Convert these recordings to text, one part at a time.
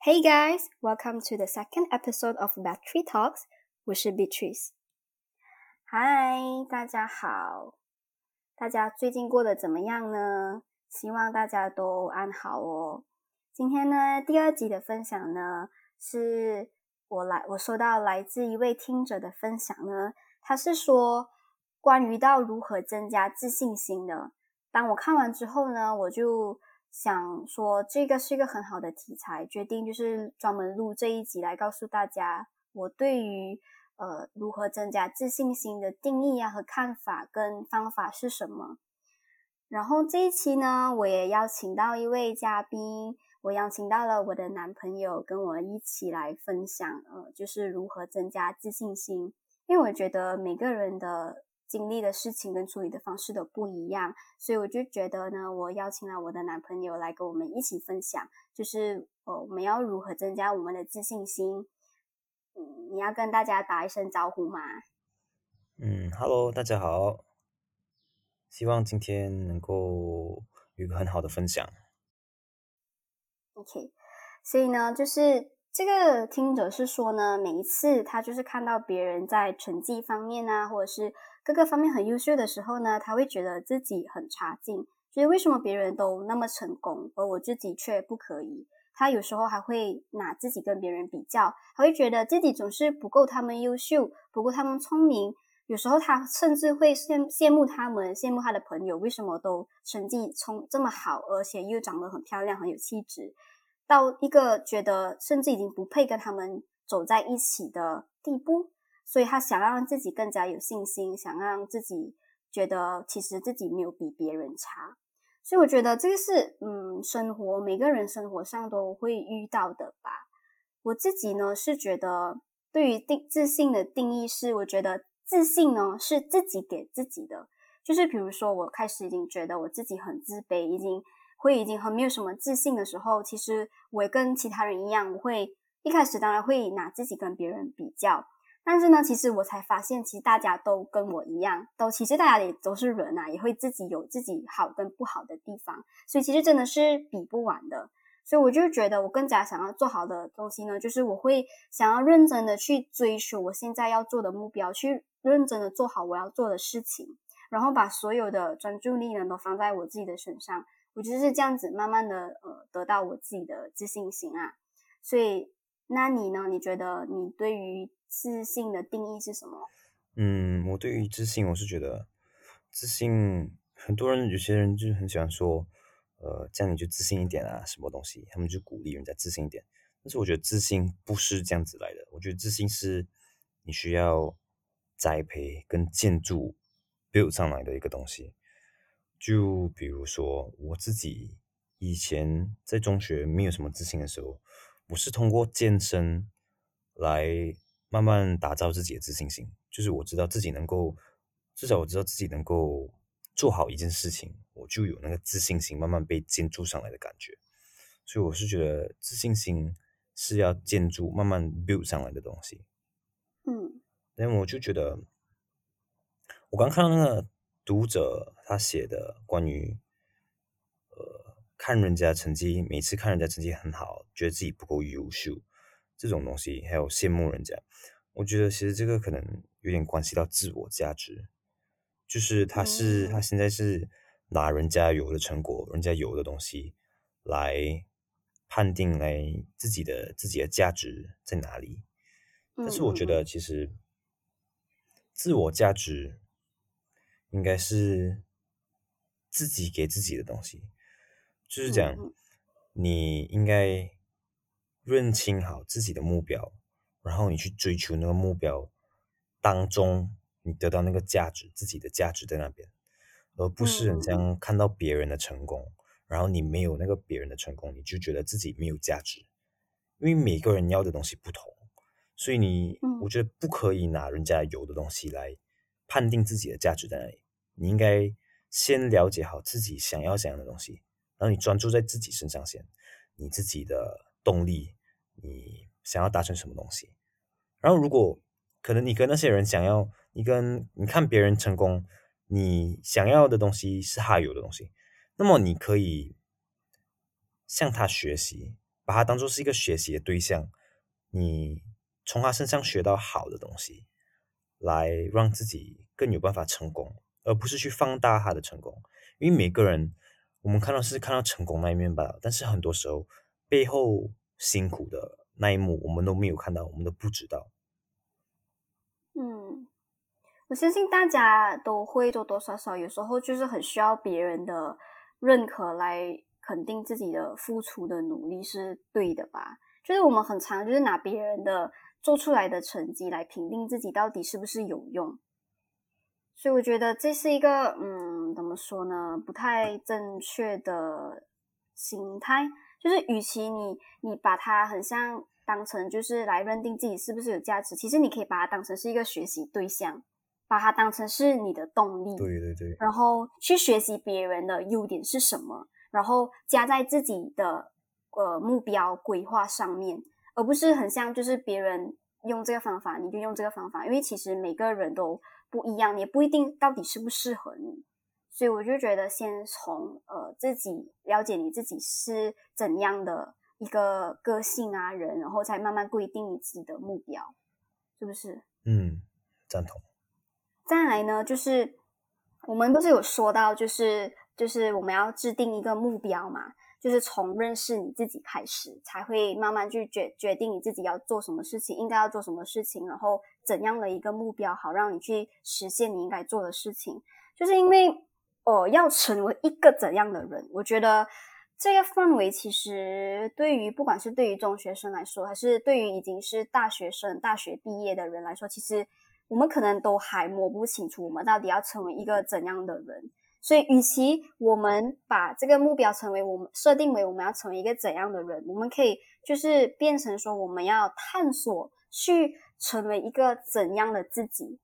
Hey guys, welcome to the second episode of Battery Talks. 我是 Beatrice。嗨，大家好，大家最近过得怎么样呢？希望大家都安好哦。今天呢，第二集的分享呢，是我来我收到来自一位听者的分享呢，他是说关于到如何增加自信心的。当我看完之后呢，我就。想说这个是一个很好的题材，决定就是专门录这一集来告诉大家我对于呃如何增加自信心的定义啊和看法跟方法是什么。然后这一期呢，我也邀请到一位嘉宾，我邀请到了我的男朋友跟我一起来分享，呃，就是如何增加自信心，因为我觉得每个人的。经历的事情跟处理的方式都不一样，所以我就觉得呢，我邀请了我的男朋友来跟我们一起分享，就是呃，我们要如何增加我们的自信心。嗯，你要跟大家打一声招呼吗？嗯，Hello，大家好，希望今天能够有一个很好的分享。OK，所以呢，就是这个听者是说呢，每一次他就是看到别人在成绩方面啊，或者是各个方面很优秀的时候呢，他会觉得自己很差劲，所以为什么别人都那么成功，而我自己却不可以？他有时候还会拿自己跟别人比较，还会觉得自己总是不够他们优秀，不够他们聪明。有时候他甚至会羡羡慕他们，羡慕他的朋友为什么都成绩从这么好，而且又长得很漂亮，很有气质，到一个觉得甚至已经不配跟他们走在一起的地步。所以他想让自己更加有信心，想让自己觉得其实自己没有比别人差。所以我觉得这个是嗯，生活每个人生活上都会遇到的吧。我自己呢是觉得，对于定自信的定义是，我觉得自信呢是自己给自己的。就是比如说，我开始已经觉得我自己很自卑，已经会已经很没有什么自信的时候，其实我也跟其他人一样，我会一开始当然会拿自己跟别人比较。但是呢，其实我才发现，其实大家都跟我一样，都其实大家也都是人呐，也会自己有自己好跟不好的地方，所以其实真的是比不完的。所以我就觉得，我更加想要做好的东西呢，就是我会想要认真的去追求我现在要做的目标，去认真的做好我要做的事情，然后把所有的专注力呢都放在我自己的身上。我就是这样子，慢慢的呃得到我自己的自信心啊。所以，那你呢？你觉得你对于？自信的定义是什么？嗯，我对于自信，我是觉得自信，很多人有些人就很喜欢说，呃，这样你就自信一点啊，什么东西，他们就鼓励人家自信一点。但是我觉得自信不是这样子来的，我觉得自信是你需要栽培跟建筑 build 上来的一个东西。就比如说我自己以前在中学没有什么自信的时候，我是通过健身来。慢慢打造自己的自信心，就是我知道自己能够，至少我知道自己能够做好一件事情，我就有那个自信心慢慢被建筑上来的感觉。所以我是觉得自信心是要建筑慢慢 build 上来的东西。嗯，那我就觉得，我刚看到那个读者他写的关于，呃，看人家成绩，每次看人家成绩很好，觉得自己不够优秀。这种东西还有羡慕人家，我觉得其实这个可能有点关系到自我价值，就是他是他现在是拿人家有的成果、人家有的东西来判定来自己的自己的价值在哪里。但是我觉得其实自我价值应该是自己给自己的东西，就是讲你应该。认清好自己的目标，然后你去追求那个目标当中，你得到那个价值，自己的价值在那边，而不是很像看到别人的成功，然后你没有那个别人的成功，你就觉得自己没有价值。因为每个人要的东西不同，所以你我觉得不可以拿人家有的东西来判定自己的价值在哪里。你应该先了解好自己想要怎样的东西，然后你专注在自己身上先，你自己的动力。你想要达成什么东西？然后，如果可能，你跟那些人想要，你跟你看别人成功，你想要的东西是他有的东西，那么你可以向他学习，把他当做是一个学习的对象，你从他身上学到好的东西，来让自己更有办法成功，而不是去放大他的成功。因为每个人，我们看到是看到成功那一面吧，但是很多时候背后辛苦的那一幕，我们都没有看到，我们都不知道。嗯，我相信大家都会多多少少，有时候就是很需要别人的认可来。肯定自己的付出的努力是对的吧？就是我们很常就是拿别人的做出来的成绩来评定自己到底是不是有用，所以我觉得这是一个嗯，怎么说呢？不太正确的心态。就是与其你你把它很像当成就是来认定自己是不是有价值，其实你可以把它当成是一个学习对象，把它当成是你的动力。对对对。然后去学习别人的优点是什么。然后加在自己的呃目标规划上面，而不是很像就是别人用这个方法你就用这个方法，因为其实每个人都不一样，也不一定到底适不适合你。所以我就觉得先从呃自己了解你自己是怎样的一个个性啊人，然后才慢慢规定你自己的目标，是不是？嗯，赞同。再来呢，就是我们不是有说到就是。就是我们要制定一个目标嘛，就是从认识你自己开始，才会慢慢去决决定你自己要做什么事情，应该要做什么事情，然后怎样的一个目标好让你去实现你应该做的事情。就是因为哦，要成为一个怎样的人，我觉得这个氛围其实对于不管是对于中学生来说，还是对于已经是大学生、大学毕业的人来说，其实我们可能都还摸不清楚我们到底要成为一个怎样的人。所以，与其我们把这个目标成为我们设定为我们要成为一个怎样的人，我们可以就是变成说我们要探索去成为一个怎样的自己。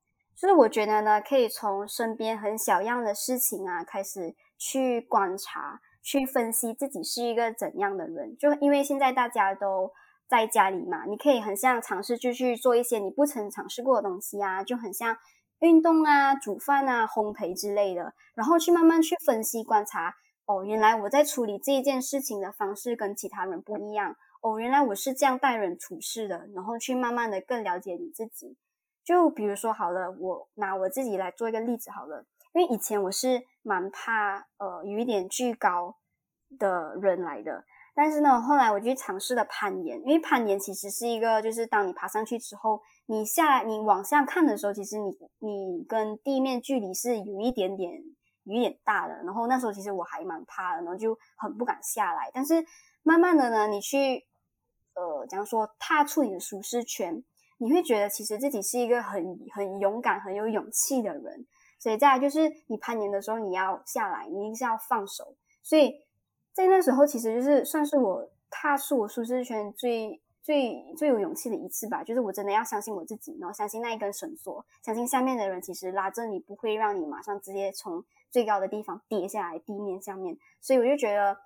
就是我觉得呢，可以从身边很小样的事情啊开始去观察、去分析自己是一个怎样的人。就因为现在大家都在家里嘛，你可以很像尝试就去做一些你不曾尝试过的东西啊，就很像。运动啊，煮饭啊，烘焙之类的，然后去慢慢去分析观察。哦，原来我在处理这一件事情的方式跟其他人不一样。哦，原来我是这样待人处事的。然后去慢慢的更了解你自己。就比如说好了，我拿我自己来做一个例子好了。因为以前我是蛮怕呃有一点巨高的人来的。但是呢，后来我去尝试了攀岩，因为攀岩其实是一个，就是当你爬上去之后，你下来你往下看的时候，其实你你跟地面距离是有一点点有一点大的。然后那时候其实我还蛮怕的，然后就很不敢下来。但是慢慢的呢，你去呃，假如说踏出你的舒适圈，你会觉得其实自己是一个很很勇敢、很有勇气的人。所以再来就是你攀岩的时候，你要下来，你一定是要放手。所以。在那时候，其实就是算是我踏出我舒适圈最最最有勇气的一次吧。就是我真的要相信我自己，然后相信那一根绳索，相信下面的人其实拉着你不会让你马上直接从最高的地方跌下来地面下面。所以我就觉得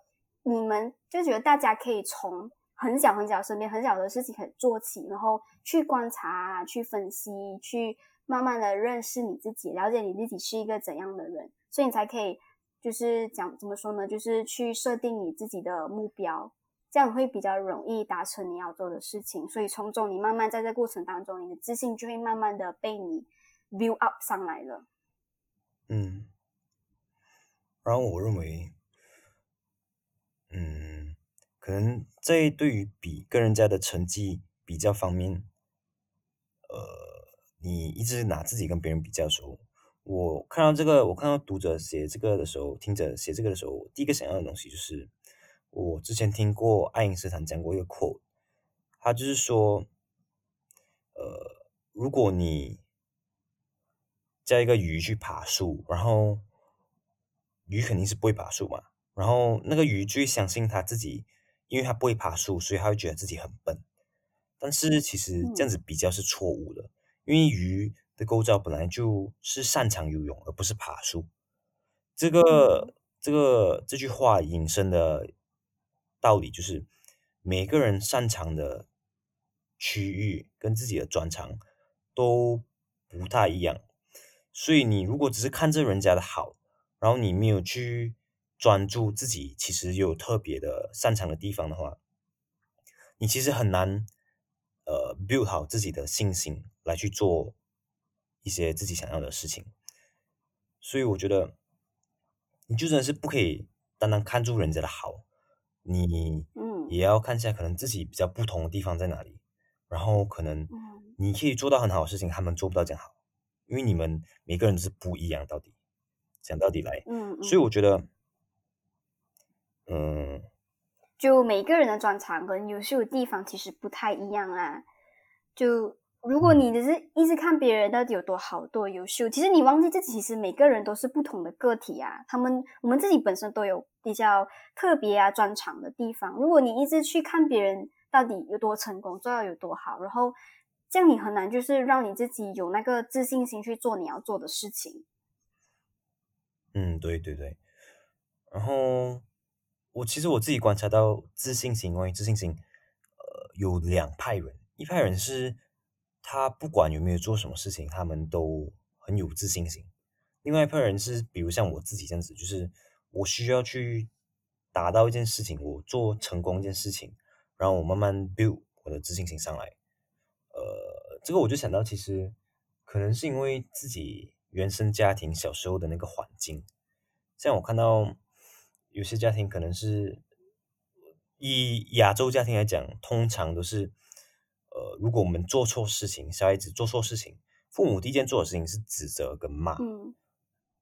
你们就觉得大家可以从很小很小身边很小的事情可以做起，然后去观察、去分析、去慢慢的认识你自己，了解你自己是一个怎样的人，所以你才可以。就是讲怎么说呢？就是去设定你自己的目标，这样会比较容易达成你要做的事情。所以从中你慢慢在这过程当中，你的自信就会慢慢的被你 build up 上来了。嗯，然后我认为，嗯，可能在对于比跟人家的成绩比较方面，呃，你一直拿自己跟别人比较的时候。我看到这个，我看到读者写这个的时候，听者写这个的时候，我第一个想要的东西就是，我之前听过爱因斯坦讲过一个 quote，他就是说，呃，如果你叫一个鱼去爬树，然后鱼肯定是不会爬树嘛，然后那个鱼最相信他自己，因为他不会爬树，所以他会觉得自己很笨，但是其实这样子比较是错误的，因为鱼。的构造本来就是擅长游泳，而不是爬树。这个这个这句话引申的道理就是，每个人擅长的区域跟自己的专长都不太一样。所以你如果只是看着人家的好，然后你没有去专注自己其实有特别的擅长的地方的话，你其实很难呃 build 好自己的信心来去做一些自己想要的事情。所以我觉得，你就真的是不可以单单看住人家的好，你嗯。也要看一下可能自己比较不同的地方在哪里，然后可能嗯。你可以做到很好的事情，他们做不到这样好，因为你们每个人都是不一样，到底讲到底来，嗯，嗯所以我觉得，嗯，就每个人的专长跟优秀的地方其实不太一样啊。就如果你只是一直看别人到底有多好、多优秀，其实你忘记自己其实每个人都是不同的个体啊。他们我们自己本身都有比较特别啊、专长的地方。如果你一直去看别人到底有多成功、做到有多好，然后这样你很难就是让你自己有那个自信心去做你要做的事情。嗯，对对对。然后我其实我自己观察到自信心，关于自信心，呃，有两派人，一派人是他不管有没有做什么事情，他们都很有自信心；另外一派人是，比如像我自己这样子，就是我需要去达到一件事情，我做成功一件事情，然后我慢慢 build 我的自信心上来。呃，这个我就想到，其实可能是因为自己原生家庭小时候的那个环境，像我看到有些家庭可能是以亚洲家庭来讲，通常都是呃，如果我们做错事情，小孩子做错事情，父母第一件做的事情是指责跟骂。嗯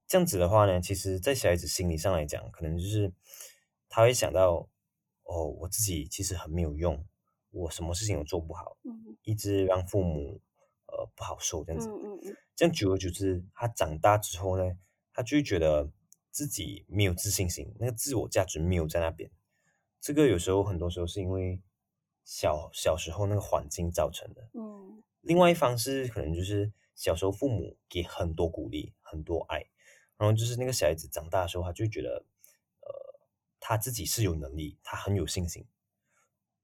这样子的话呢，其实，在小孩子心理上来讲，可能就是他会想到，哦，我自己其实很没有用，我什么事情都做不好，嗯一直让父母呃不好受这样子。嗯嗯嗯这样久而久之，他长大之后呢，他就会觉得自己没有自信心，那个自我价值没有在那边。这个有时候很多时候是因为小小时候那个环境造成的。嗯另外一方是可能就是小时候父母给很多鼓励，很多爱，然后就是那个小孩子长大的时候，他就觉得，呃，他自己是有能力，他很有信心。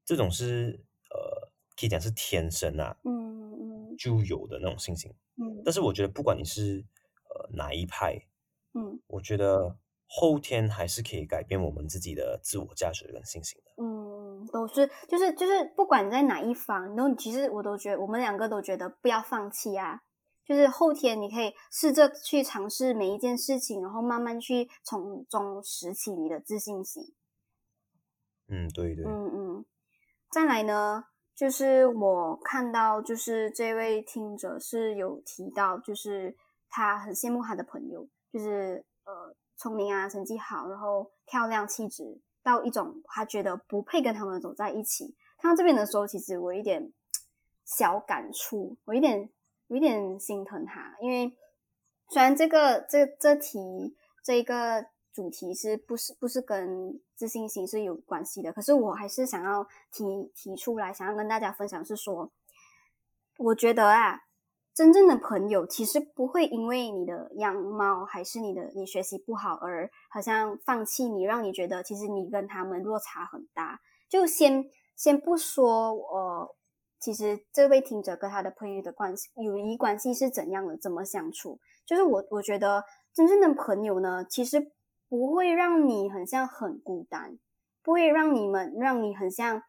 这种是呃，可以讲是天生啊嗯嗯就有的那种信心。嗯但是我觉得不管你是呃哪一派，嗯我觉得后天还是可以改变我们自己的自我价值跟信心的。嗯，都是就是就是，不管在哪一方，然后其实我都觉得，我们两个都觉得不要放弃啊。就是后天你可以试着去尝试每一件事情，然后慢慢去从中拾起你的自信心。嗯，对对，嗯嗯，再来呢，就是我看到，就是这位听者是有提到，就是他很羡慕他的朋友，就是呃聪明啊，成绩好，然后漂亮，气质到一种他觉得不配跟他们走在一起。看到这边的时候，其实我有一点小感触，我有点有一点心疼他，因为虽然这个这这题这一个主题是不是不是跟自信心是有关系的，可是我还是想要提提出来，想要跟大家分享是说，我觉得啊，真正的朋友其实不会因为你的样貌还是你的你学习不好而好像放弃你，让你觉得其实你跟他们落差很大。就先先不说呃，其实这位听者跟他的朋友的关系友谊关系是怎样的，怎么相处？就是我我觉得真正的朋友呢，其实不会让你很像很孤单，不会让你们让你很像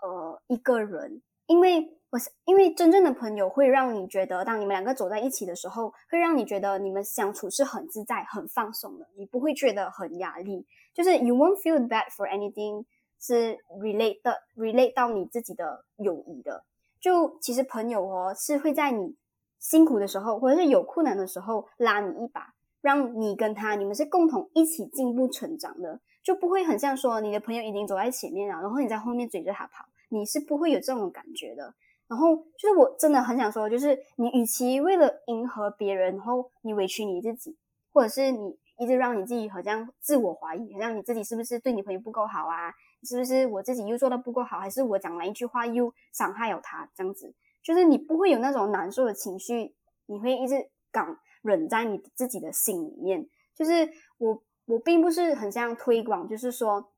呃一个人，因为我因为真正的朋友会让你觉得，当你们两个走在一起的时候，会让你觉得你们相处是很自在、很放松的，你不会觉得很压力，就是 you won't feel bad for anything 是 relate 的 relate 到你自己的友谊的。就其实朋友哦是会在你辛苦的时候，或者是有困难的时候拉你一把，让你跟他你们是共同一起进步成长的，就不会很像说你的朋友已经走在前面了，然后你在后面追着他跑，你是不会有这种感觉的。然后就是我真的很想说，就是你与其为了迎合别人，然后你委屈你自己，或者是你一直让你自己好像自我怀疑，好像你自己是不是对你朋友不够好啊？是不是我自己又做的不够好，还是我讲了一句话又伤害了他？这样子，就是你不会有那种难受的情绪，你会一直港忍在你自己的心里面。就是我，我并不是很像推广，就是说，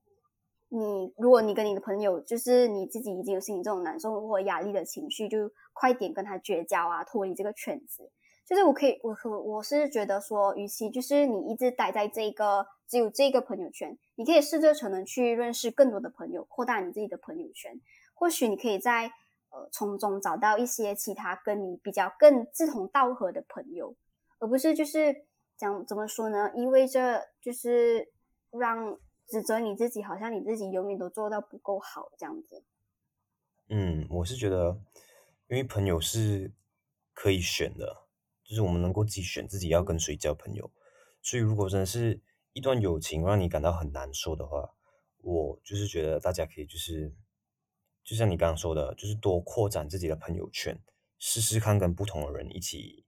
你如果你跟你的朋友，就是你自己已经有心理这种难受或压力的情绪，就快点跟他绝交啊，脱离这个圈子。就是我可以，我我我是觉得说，与其就是你一直待在这个只有这个朋友圈，你可以试着可能去认识更多的朋友，扩大你自己的朋友圈。或许你可以在呃从中找到一些其他跟你比较更志同道合的朋友，而不是就是讲怎么说呢？意味着就是让指责你自己，好像你自己永远都做到不够好这样子。嗯，我是觉得，因为朋友是可以选的，就是我们能够自己选自己要跟谁交朋友。所以，如果真的是一段友情让你感到很难受的话，我就是觉得大家可以就是。就像你刚刚说的，就是多扩展自己的朋友圈，试试看跟不同的人一起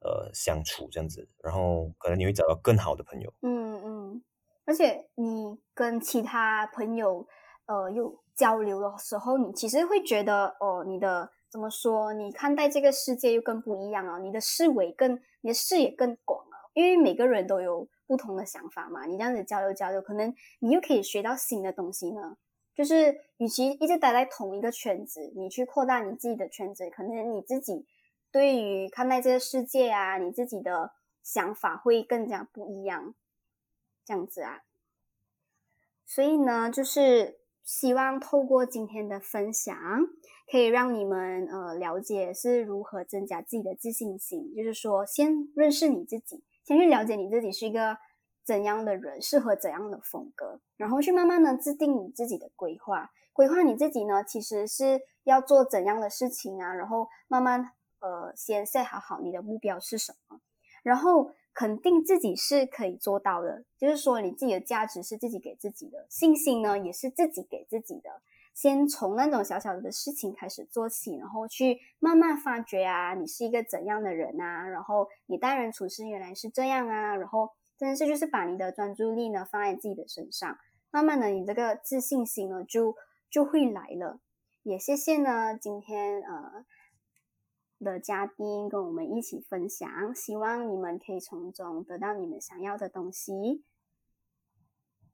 呃相处这样子，然后可能你会找到更好的朋友。嗯嗯，而且你跟其他朋友呃有交流的时候，你其实会觉得哦，你的怎么说？你看待这个世界又更不一样啊，你的视维更，你的视野更广啊，因为每个人都有不同的想法嘛。你这样子交流交流，可能你又可以学到新的东西呢。就是，与其一直待在同一个圈子，你去扩大你自己的圈子，可能你自己对于看待这个世界啊，你自己的想法会更加不一样，这样子啊。所以呢，就是希望透过今天的分享，可以让你们呃了解是如何增加自己的自信心。就是说，先认识你自己，先去了解你自己是一个。怎样的人适合怎样的风格，然后去慢慢的制定你自己的规划，规划你自己呢，其实是要做怎样的事情啊，然后慢慢呃先设好好你的目标是什么，然后肯定自己是可以做到的，就是说你自己的价值是自己给自己的，信心呢也是自己给自己的，先从那种小小的事情开始做起，然后去慢慢发掘啊，你是一个怎样的人啊，然后你待人处事原来是这样啊，然后。真的是就是把你的专注力呢放在自己的身上，慢慢的你这个自信心呢就就会来了。也谢谢呢今天呃的嘉宾跟我们一起分享，希望你们可以从中得到你们想要的东西。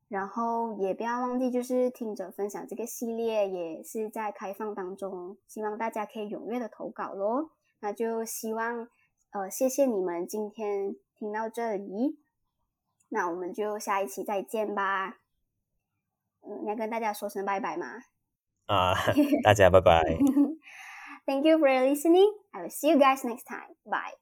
然后也不要忘记就是听着分享这个系列也是在开放当中，希望大家可以踊跃的投稿咯。那就希望呃谢谢你们今天听到这里。那我们就下一期再见吧。嗯，要跟大家说声拜拜吗？啊，大家拜拜。Thank you for listening. I will see you guys next time. Bye.